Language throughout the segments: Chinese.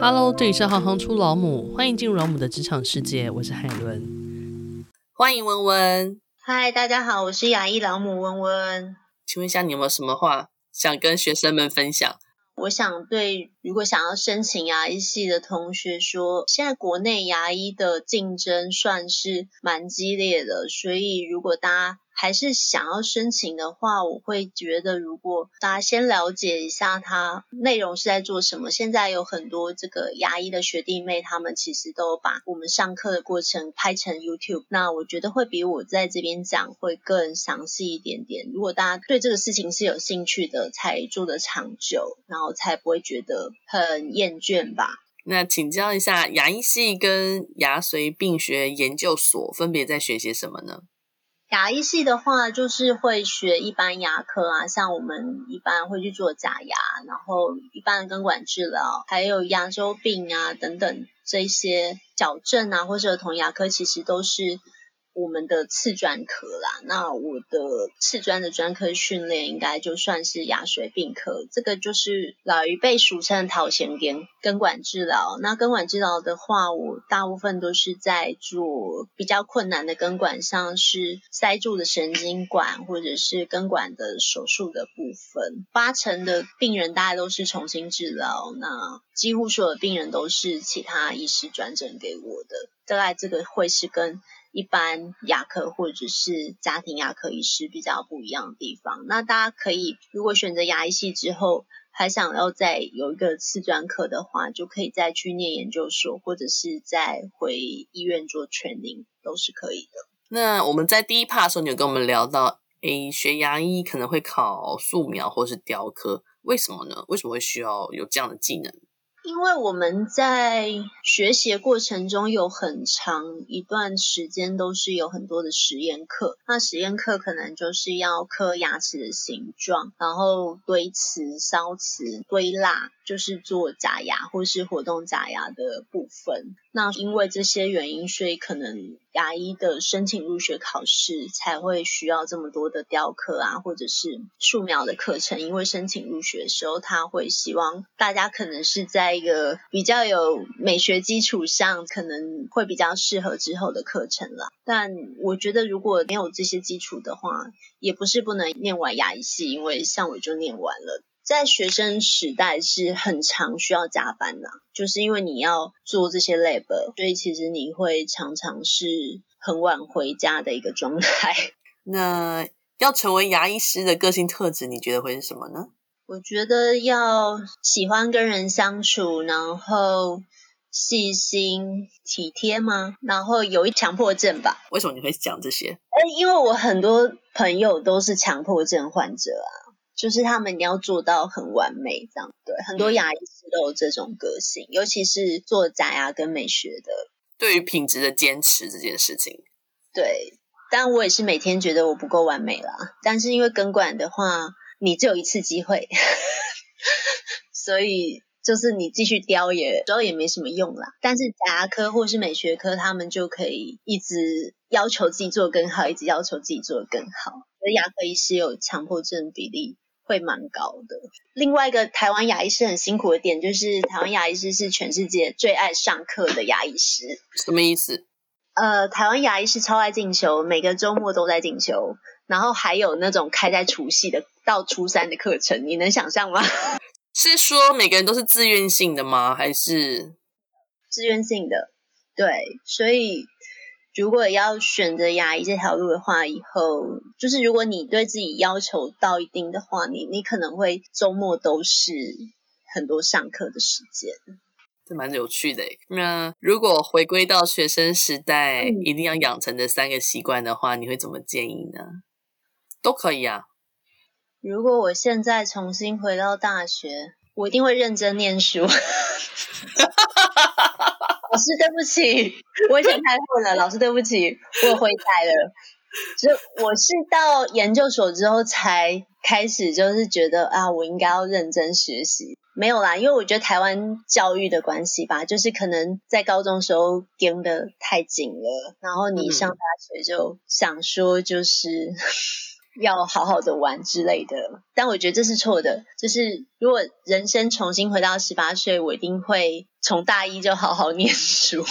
Hello，这里是行行出老母，欢迎进入老母的职场世界，我是海伦，欢迎温温。嗨，大家好，我是雅艺老母温温。请问一下，你有没有什么话想跟学生们分享？我想对如果想要申请牙医系的同学说，现在国内牙医的竞争算是蛮激烈的，所以如果大家还是想要申请的话，我会觉得，如果大家先了解一下它内容是在做什么。现在有很多这个牙医的学弟妹，他们其实都把我们上课的过程拍成 YouTube，那我觉得会比我在这边讲会更详细一点点。如果大家对这个事情是有兴趣的，才做得长久，然后才不会觉得很厌倦吧。那请教一下，牙医系跟牙髓病学研究所分别在学些什么呢？牙医系的话，就是会学一般牙科啊，像我们一般会去做假牙，然后一般的根管治疗，还有牙周病啊等等这些矫正啊，或者儿童牙科，其实都是。我们的次专科啦，那我的次专的专科训练应该就算是牙髓病科，这个就是老一辈俗称头前根根管治疗。那根管治疗的话，我大部分都是在做比较困难的根管，像是塞住的神经管或者是根管的手术的部分。八成的病人大概都是重新治疗，那几乎所有的病人都是其他医师转诊给我的。大概这个会是跟一般牙科或者是家庭牙科医师比较不一样的地方。那大家可以，如果选择牙医系之后，还想要再有一个次专科的话，就可以再去念研究所，或者是再回医院做 training，都是可以的。那我们在第一趴的时候，你有跟我们聊到，诶，学牙医可能会考素描或是雕刻，为什么呢？为什么会需要有这样的技能？因为我们在学习过程中有很长一段时间都是有很多的实验课，那实验课可能就是要刻牙齿的形状，然后堆瓷、烧瓷、堆蜡，就是做假牙或是活动假牙的部分。那因为这些原因，所以可能。牙医的申请入学考试才会需要这么多的雕刻啊，或者是素描的课程，因为申请入学的时候，他会希望大家可能是在一个比较有美学基础上，可能会比较适合之后的课程啦。但我觉得如果没有这些基础的话，也不是不能念完牙医系，因为像我就念完了。在学生时代是很常需要加班的，就是因为你要做这些 lab，所以其实你会常常是很晚回家的一个状态。那要成为牙医师的个性特质，你觉得会是什么呢？我觉得要喜欢跟人相处，然后细心体贴吗？然后有一强迫症吧？为什么你会讲这些？因为我很多朋友都是强迫症患者啊。就是他们要做到很完美，这样对，很多牙医师都有这种个性，尤其是做假牙跟美学的，对于品质的坚持这件事情，对，但我也是每天觉得我不够完美啦，但是因为根管的话，你只有一次机会，所以就是你继续雕也，主要也没什么用啦。但是假牙科或是美学科，他们就可以一直要求自己做更好，一直要求自己做得更好。而牙科医师有强迫症比例。会蛮高的。另外一个台湾牙医师很辛苦的点，就是台湾牙医师是全世界最爱上课的牙医师。什么意思？呃，台湾牙医师超爱进修，每个周末都在进修，然后还有那种开在除夕的到初三的课程，你能想象吗？是说每个人都是自愿性的吗？还是自愿性的？对，所以。如果要选择牙医这条路的话，以后就是如果你对自己要求到一定的话，你你可能会周末都是很多上课的时间，这蛮有趣的。那如果回归到学生时代，嗯、一定要养成的三个习惯的话，你会怎么建议呢？都可以啊。如果我现在重新回到大学，我一定会认真念书。老师，对不起，我以前太混了。老师，对不起，我悔改了。就我是到研究所之后才开始，就是觉得啊，我应该要认真学习。没有啦，因为我觉得台湾教育的关系吧，就是可能在高中时候盯得太紧了，然后你上大学就想说，就是、嗯、要好好的玩之类的。但我觉得这是错的，就是如果人生重新回到十八岁，我一定会从大一就好好念书，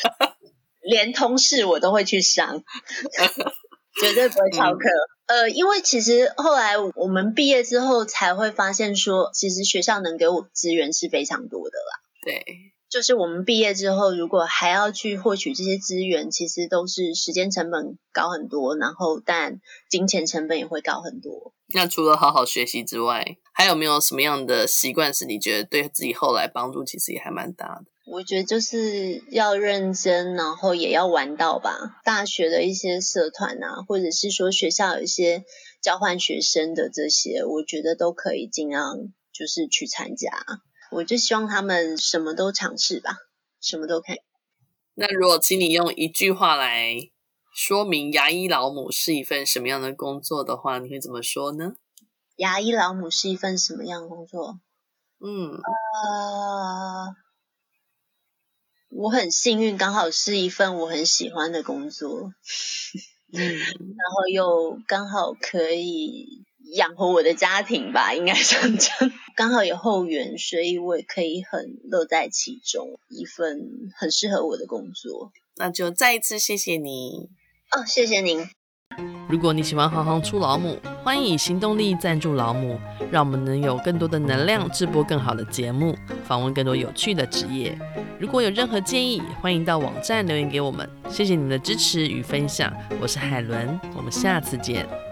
连通识我都会去上，绝对不会翘课。嗯、呃，因为其实后来我们毕业之后才会发现说，其实学校能给我资源是非常多的啦。对。就是我们毕业之后，如果还要去获取这些资源，其实都是时间成本高很多，然后但金钱成本也会高很多。那除了好好学习之外，还有没有什么样的习惯是你觉得对自己后来帮助其实也还蛮大的？我觉得就是要认真，然后也要玩到吧。大学的一些社团啊，或者是说学校有一些交换学生的这些，我觉得都可以尽量就是去参加。我就希望他们什么都尝试吧，什么都可以。那如果请你用一句话来说明牙医老母是一份什么样的工作的话，你会怎么说呢？牙医老母是一份什么样的工作？嗯，呃，我很幸运，刚好是一份我很喜欢的工作，嗯，然后又刚好可以。养活我的家庭吧，应该算这样。刚好有后援，所以我也可以很乐在其中，一份很适合我的工作。那就再一次谢谢你哦，谢谢您。如果你喜欢行行出老母，欢迎以行动力赞助老母，让我们能有更多的能量制播更好的节目，访问更多有趣的职业。如果有任何建议，欢迎到网站留言给我们。谢谢你们的支持与分享，我是海伦，我们下次见。